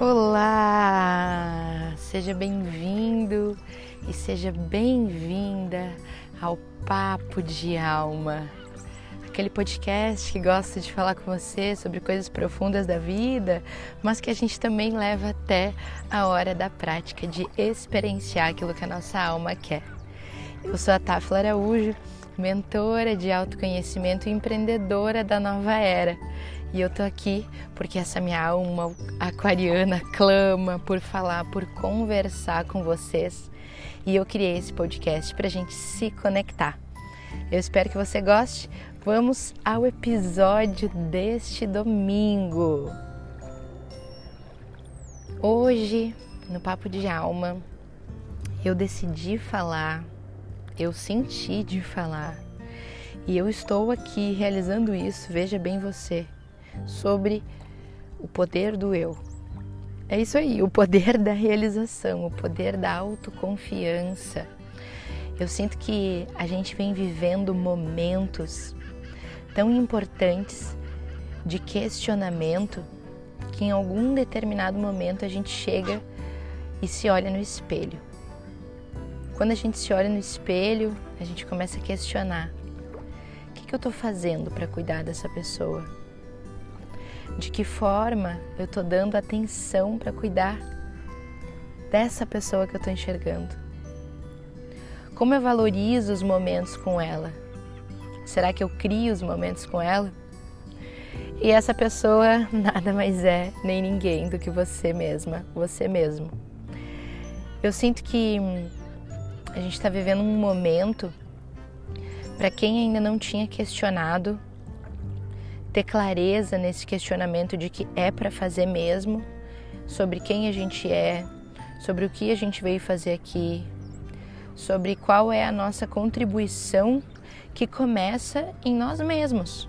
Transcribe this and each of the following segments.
Olá! Seja bem-vindo e seja bem-vinda ao Papo de Alma, aquele podcast que gosta de falar com você sobre coisas profundas da vida, mas que a gente também leva até a hora da prática de experienciar aquilo que a nossa alma quer. Eu sou a Tafla Araújo, mentora de autoconhecimento e empreendedora da nova era e eu tô aqui porque essa minha alma aquariana clama por falar, por conversar com vocês. E eu criei esse podcast para a gente se conectar. Eu espero que você goste. Vamos ao episódio deste domingo. Hoje, no Papo de Alma, eu decidi falar, eu senti de falar, e eu estou aqui realizando isso, veja bem você sobre o poder do eu. É isso aí, o poder da realização, o poder da autoconfiança. Eu sinto que a gente vem vivendo momentos tão importantes de questionamento que em algum determinado momento a gente chega e se olha no espelho. Quando a gente se olha no espelho, a gente começa a questionar: o que, eu estou fazendo para cuidar dessa pessoa? De que forma eu estou dando atenção para cuidar dessa pessoa que eu estou enxergando. Como eu valorizo os momentos com ela? Será que eu crio os momentos com ela? E essa pessoa nada mais é nem ninguém do que você mesma, você mesmo. Eu sinto que a gente está vivendo um momento para quem ainda não tinha questionado ter clareza nesse questionamento de que é para fazer mesmo, sobre quem a gente é, sobre o que a gente veio fazer aqui, sobre qual é a nossa contribuição que começa em nós mesmos.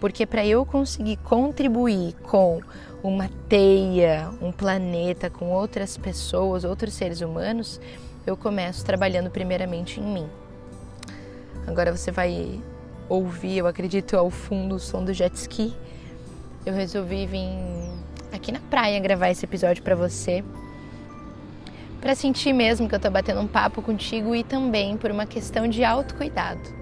Porque para eu conseguir contribuir com uma teia, um planeta, com outras pessoas, outros seres humanos, eu começo trabalhando primeiramente em mim. Agora você vai ouvir, eu acredito, ao fundo o som do jet ski, eu resolvi vir aqui na praia gravar esse episódio para você. Para sentir mesmo que eu tô batendo um papo contigo e também por uma questão de autocuidado.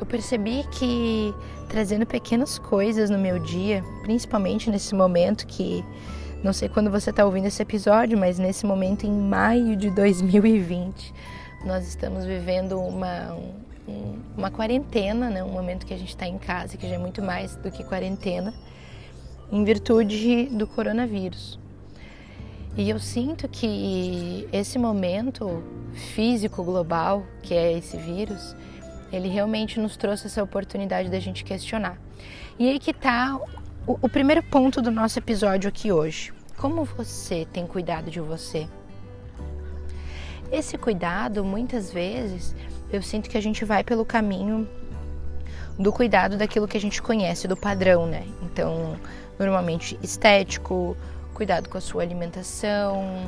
Eu percebi que trazendo pequenas coisas no meu dia, principalmente nesse momento que não sei quando você está ouvindo esse episódio, mas nesse momento em maio de 2020, nós estamos vivendo uma, uma quarentena, né? um momento que a gente está em casa, que já é muito mais do que quarentena, em virtude do coronavírus. E eu sinto que esse momento físico global, que é esse vírus, ele realmente nos trouxe essa oportunidade da gente questionar. E aí que está o, o primeiro ponto do nosso episódio aqui hoje. Como você tem cuidado de você? Esse cuidado, muitas vezes, eu sinto que a gente vai pelo caminho do cuidado daquilo que a gente conhece, do padrão, né? Então, normalmente estético, cuidado com a sua alimentação,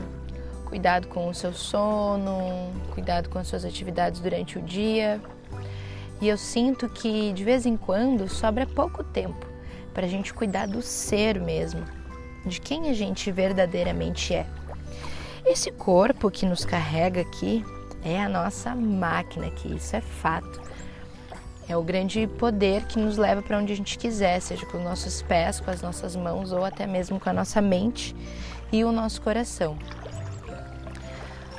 cuidado com o seu sono, cuidado com as suas atividades durante o dia. E eu sinto que de vez em quando sobra pouco tempo para a gente cuidar do ser mesmo, de quem a gente verdadeiramente é. Esse corpo que nos carrega aqui, é a nossa máquina aqui, isso é fato. É o grande poder que nos leva para onde a gente quiser, seja com os nossos pés, com as nossas mãos ou até mesmo com a nossa mente e o nosso coração.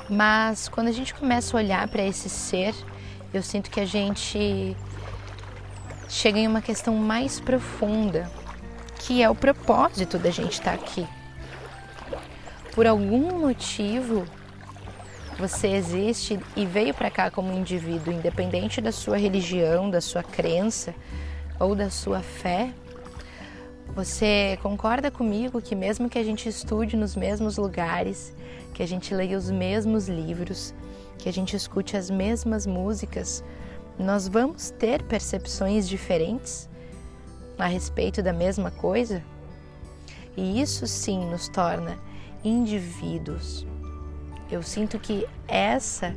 Mas quando a gente começa a olhar para esse ser, eu sinto que a gente chega em uma questão mais profunda, que é o propósito da gente estar aqui. Por algum motivo, você existe e veio para cá como indivíduo, independente da sua religião, da sua crença ou da sua fé. Você concorda comigo que, mesmo que a gente estude nos mesmos lugares, que a gente leia os mesmos livros, que a gente escute as mesmas músicas, nós vamos ter percepções diferentes a respeito da mesma coisa? E isso sim nos torna indivíduos. Eu sinto que essa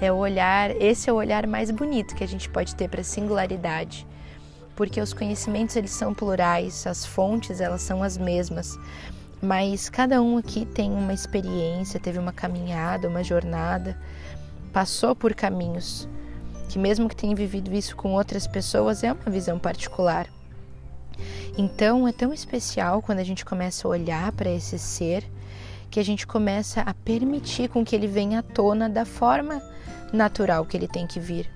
é o olhar, esse é o olhar mais bonito que a gente pode ter para a singularidade, porque os conhecimentos eles são plurais, as fontes elas são as mesmas, mas cada um aqui tem uma experiência, teve uma caminhada, uma jornada, passou por caminhos que, mesmo que tenha vivido isso com outras pessoas, é uma visão particular. Então é tão especial quando a gente começa a olhar para esse ser que a gente começa a permitir com que ele venha à tona da forma natural que ele tem que vir.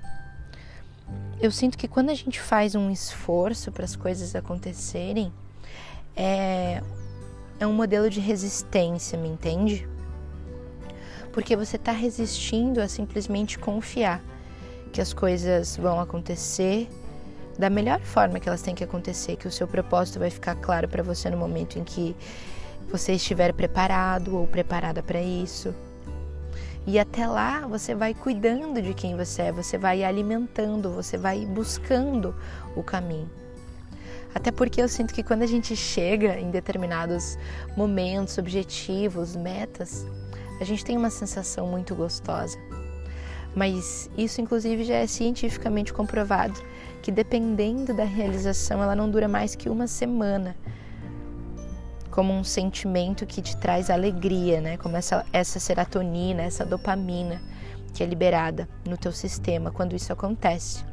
Eu sinto que quando a gente faz um esforço para as coisas acontecerem, é, é um modelo de resistência, me entende? Porque você está resistindo a simplesmente confiar que as coisas vão acontecer da melhor forma que elas têm que acontecer, que o seu propósito vai ficar claro para você no momento em que você estiver preparado ou preparada para isso. E até lá você vai cuidando de quem você é, você vai alimentando, você vai buscando o caminho. Até porque eu sinto que quando a gente chega em determinados momentos, objetivos, metas, a gente tem uma sensação muito gostosa. Mas isso, inclusive, já é cientificamente comprovado que dependendo da realização, ela não dura mais que uma semana. Como um sentimento que te traz alegria, né? Como essa, essa serotonina, essa dopamina que é liberada no teu sistema quando isso acontece.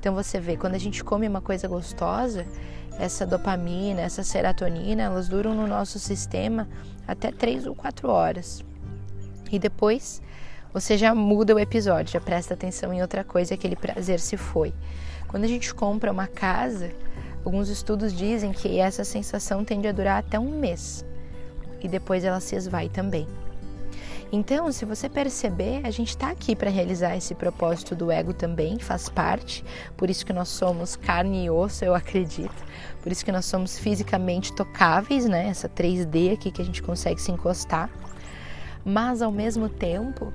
Então você vê, quando a gente come uma coisa gostosa, essa dopamina, essa serotonina, elas duram no nosso sistema até três ou quatro horas. E depois você já muda o episódio, já presta atenção em outra coisa, aquele prazer se foi. Quando a gente compra uma casa, alguns estudos dizem que essa sensação tende a durar até um mês e depois ela se esvai também. Então, se você perceber, a gente está aqui para realizar esse propósito do ego também, faz parte, por isso que nós somos carne e osso, eu acredito, por isso que nós somos fisicamente tocáveis, né? Essa 3D aqui que a gente consegue se encostar, mas ao mesmo tempo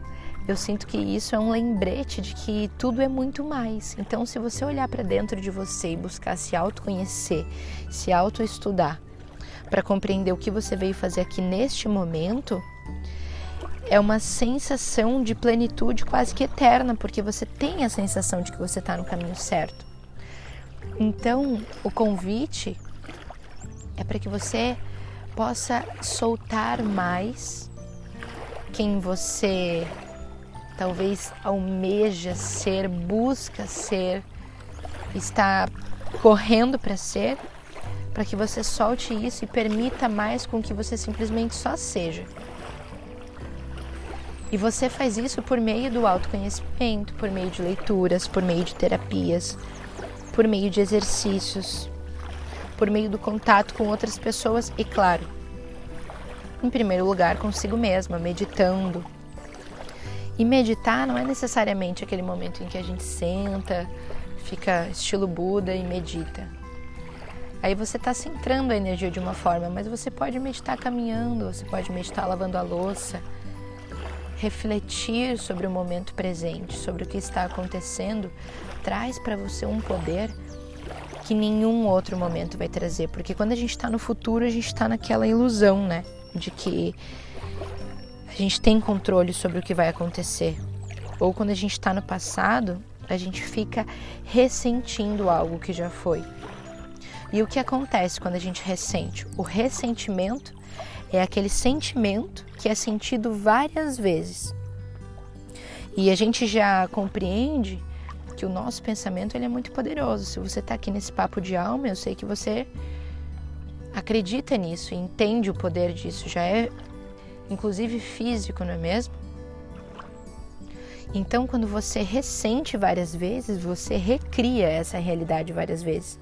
eu sinto que isso é um lembrete de que tudo é muito mais. Então, se você olhar para dentro de você e buscar se autoconhecer, se autoestudar, para compreender o que você veio fazer aqui neste momento, é uma sensação de plenitude quase que eterna, porque você tem a sensação de que você está no caminho certo. Então, o convite é para que você possa soltar mais quem você talvez almeja ser, busca ser, está correndo para ser, para que você solte isso e permita mais com que você simplesmente só seja. E você faz isso por meio do autoconhecimento, por meio de leituras, por meio de terapias, por meio de exercícios, por meio do contato com outras pessoas e, claro, em primeiro lugar, consigo mesma, meditando, e meditar não é necessariamente aquele momento em que a gente senta, fica estilo Buda e medita. Aí você está centrando a energia de uma forma, mas você pode meditar caminhando, você pode meditar lavando a louça, refletir sobre o momento presente, sobre o que está acontecendo, traz para você um poder que nenhum outro momento vai trazer, porque quando a gente está no futuro, a gente está naquela ilusão, né, de que a gente tem controle sobre o que vai acontecer. Ou quando a gente está no passado, a gente fica ressentindo algo que já foi. E o que acontece quando a gente ressente? O ressentimento é aquele sentimento que é sentido várias vezes. E a gente já compreende que o nosso pensamento ele é muito poderoso. Se você está aqui nesse papo de alma, eu sei que você acredita nisso, entende o poder disso, já é inclusive físico, não é mesmo? Então, quando você ressente várias vezes, você recria essa realidade várias vezes.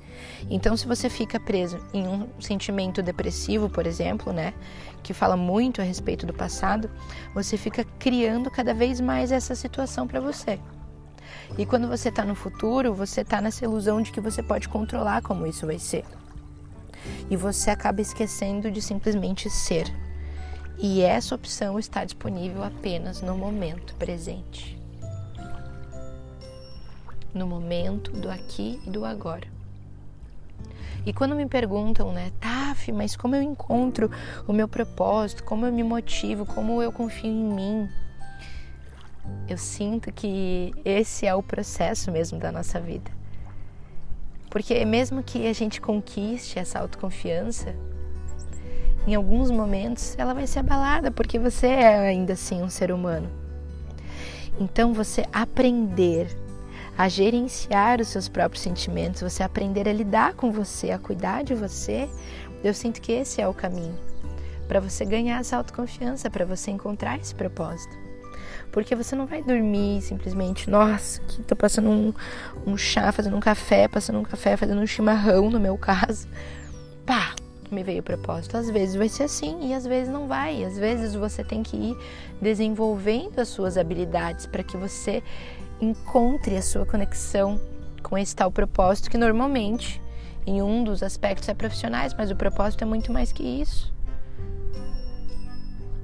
Então, se você fica preso em um sentimento depressivo, por exemplo, né, que fala muito a respeito do passado, você fica criando cada vez mais essa situação para você. E quando você está no futuro, você está nessa ilusão de que você pode controlar como isso vai ser. E você acaba esquecendo de simplesmente ser. E essa opção está disponível apenas no momento presente. No momento do aqui e do agora. E quando me perguntam, né, Taf, mas como eu encontro o meu propósito, como eu me motivo, como eu confio em mim, eu sinto que esse é o processo mesmo da nossa vida. Porque mesmo que a gente conquiste essa autoconfiança, em alguns momentos ela vai ser abalada, porque você é ainda assim um ser humano. Então você aprender a gerenciar os seus próprios sentimentos, você aprender a lidar com você, a cuidar de você, eu sinto que esse é o caminho para você ganhar essa autoconfiança, para você encontrar esse propósito. Porque você não vai dormir simplesmente, nossa, que tô passando um, um chá, fazendo um café, passando um café, fazendo um chimarrão, no meu caso. Pá, me veio o propósito. Às vezes vai ser assim e às vezes não vai. Às vezes você tem que ir desenvolvendo as suas habilidades para que você encontre a sua conexão com esse tal propósito que normalmente em um dos aspectos é profissionais, mas o propósito é muito mais que isso.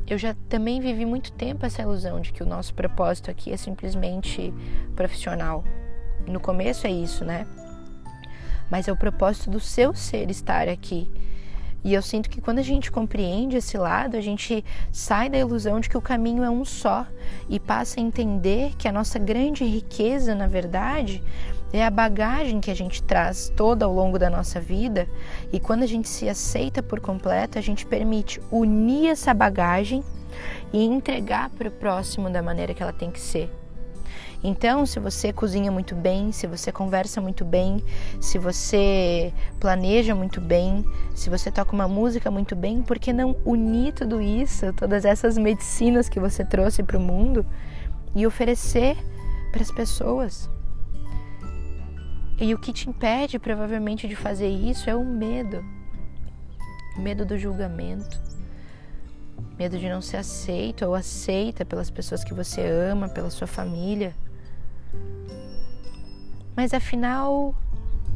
Eu já também vivi muito tempo essa ilusão de que o nosso propósito aqui é simplesmente profissional. No começo é isso, né? Mas é o propósito do seu ser estar aqui e eu sinto que quando a gente compreende esse lado, a gente sai da ilusão de que o caminho é um só e passa a entender que a nossa grande riqueza, na verdade, é a bagagem que a gente traz toda ao longo da nossa vida. E quando a gente se aceita por completo, a gente permite unir essa bagagem e entregar para o próximo da maneira que ela tem que ser. Então, se você cozinha muito bem, se você conversa muito bem, se você planeja muito bem, se você toca uma música muito bem, por que não unir tudo isso, todas essas medicinas que você trouxe para o mundo e oferecer para as pessoas? E o que te impede provavelmente de fazer isso é o medo. O medo do julgamento. Medo de não ser aceito ou aceita pelas pessoas que você ama, pela sua família. Mas afinal,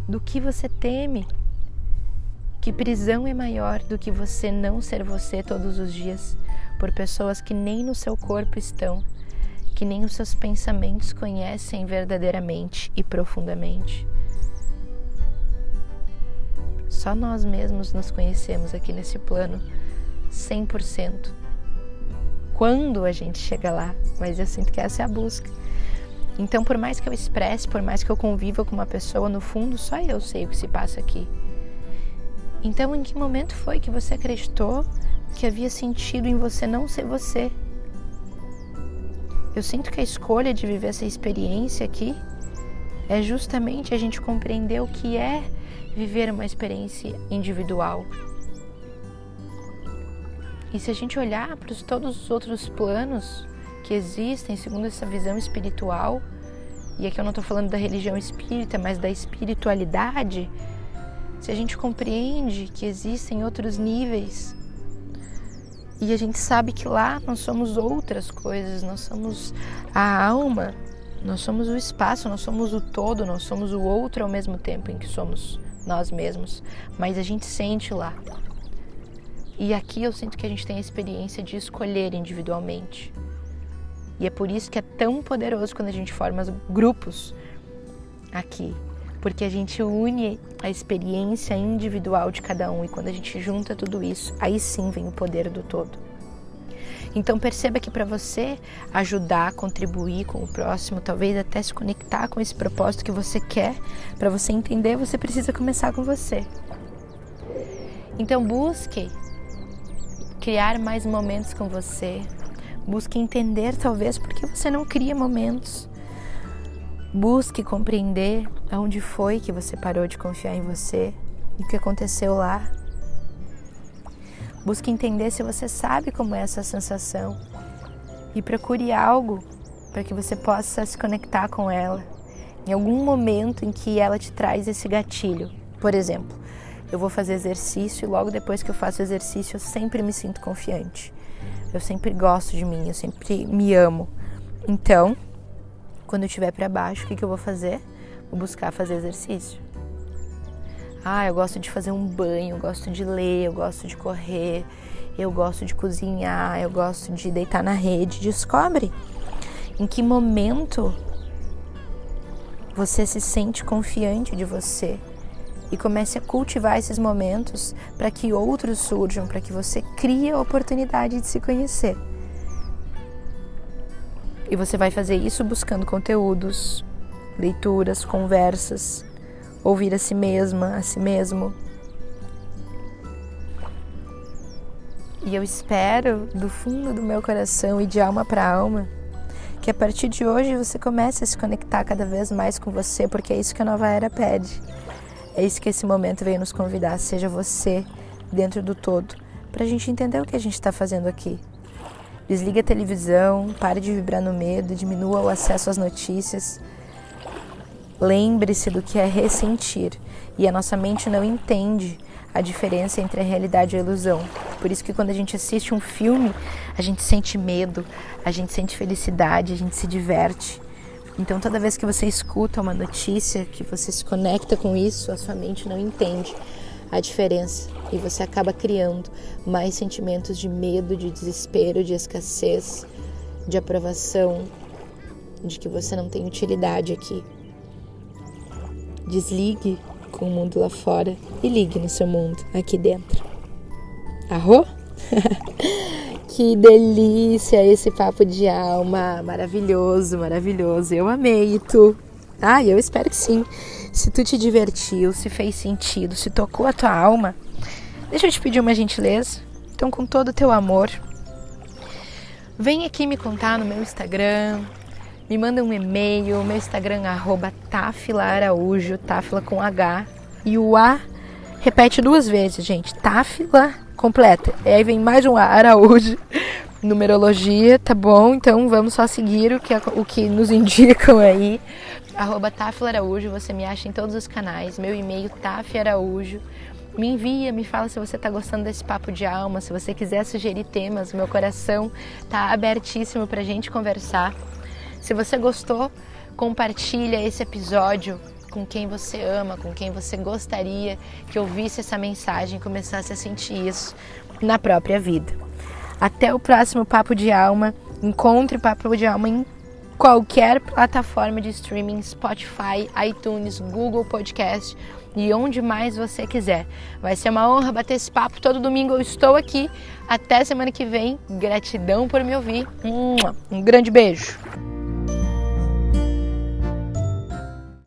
do que você teme? Que prisão é maior do que você não ser você todos os dias por pessoas que nem no seu corpo estão, que nem os seus pensamentos conhecem verdadeiramente e profundamente? Só nós mesmos nos conhecemos aqui nesse plano 100%. Quando a gente chega lá, mas eu sinto que essa é a busca. Então, por mais que eu expresse, por mais que eu conviva com uma pessoa, no fundo só eu sei o que se passa aqui. Então, em que momento foi que você acreditou que havia sentido em você não ser você? Eu sinto que a escolha de viver essa experiência aqui é justamente a gente compreender o que é viver uma experiência individual. E se a gente olhar para todos os outros planos que existem segundo essa visão espiritual, e aqui eu não estou falando da religião espírita, mas da espiritualidade, se a gente compreende que existem outros níveis e a gente sabe que lá nós somos outras coisas, nós somos a alma, nós somos o espaço, nós somos o todo, nós somos o outro ao mesmo tempo em que somos nós mesmos, mas a gente sente lá. E aqui eu sinto que a gente tem a experiência de escolher individualmente. E é por isso que é tão poderoso quando a gente forma grupos aqui, porque a gente une a experiência individual de cada um e quando a gente junta tudo isso, aí sim vem o poder do todo. Então perceba que para você ajudar, contribuir com o próximo, talvez até se conectar com esse propósito que você quer, para você entender, você precisa começar com você. Então busque criar mais momentos com você, Busque entender, talvez, por que você não cria momentos. Busque compreender aonde foi que você parou de confiar em você e o que aconteceu lá. Busque entender se você sabe como é essa sensação e procure algo para que você possa se conectar com ela em algum momento em que ela te traz esse gatilho. Por exemplo, eu vou fazer exercício e logo depois que eu faço exercício eu sempre me sinto confiante. Eu sempre gosto de mim, eu sempre me amo. Então, quando eu estiver para baixo, o que, que eu vou fazer? Vou buscar fazer exercício. Ah, eu gosto de fazer um banho, eu gosto de ler, eu gosto de correr, eu gosto de cozinhar, eu gosto de deitar na rede. Descobre em que momento você se sente confiante de você e comece a cultivar esses momentos para que outros surjam, para que você crie a oportunidade de se conhecer. E você vai fazer isso buscando conteúdos, leituras, conversas, ouvir a si mesma, a si mesmo. E eu espero do fundo do meu coração e de alma para alma que a partir de hoje você comece a se conectar cada vez mais com você, porque é isso que a nova era pede. É isso que esse momento veio nos convidar, seja você dentro do todo, para a gente entender o que a gente está fazendo aqui. Desliga a televisão, pare de vibrar no medo, diminua o acesso às notícias. Lembre-se do que é ressentir. E a nossa mente não entende a diferença entre a realidade e a ilusão. Por isso que quando a gente assiste um filme, a gente sente medo, a gente sente felicidade, a gente se diverte. Então toda vez que você escuta uma notícia, que você se conecta com isso, a sua mente não entende a diferença e você acaba criando mais sentimentos de medo, de desespero, de escassez, de aprovação, de que você não tem utilidade aqui. Desligue com o mundo lá fora e ligue no seu mundo aqui dentro. Arro? que delícia esse papo de alma, maravilhoso, maravilhoso. Eu amei tu? Ah, eu espero que sim. Se tu te divertiu, se fez sentido, se tocou a tua alma, deixa eu te pedir uma gentileza. Então, com todo o teu amor, vem aqui me contar no meu Instagram, me manda um e-mail, meu Instagram arroba Tafila Araújo, Tafila com H. E o A repete duas vezes, gente. Tafila completa. E aí vem mais um A, Araújo. Numerologia, tá bom? Então vamos só seguir o que, o que nos indicam aí. Arroba Araújo, você me acha em todos os canais. Meu e-mail, Araújo. Me envia, me fala se você está gostando desse papo de alma, se você quiser sugerir temas, meu coração tá abertíssimo pra gente conversar. Se você gostou, compartilha esse episódio com quem você ama, com quem você gostaria que ouvisse essa mensagem e começasse a sentir isso na própria vida. Até o próximo Papo de Alma. Encontre Papo de Alma em qualquer plataforma de streaming, Spotify, iTunes, Google Podcast e onde mais você quiser. Vai ser uma honra bater esse papo. Todo domingo eu estou aqui. Até semana que vem. Gratidão por me ouvir. Um grande beijo.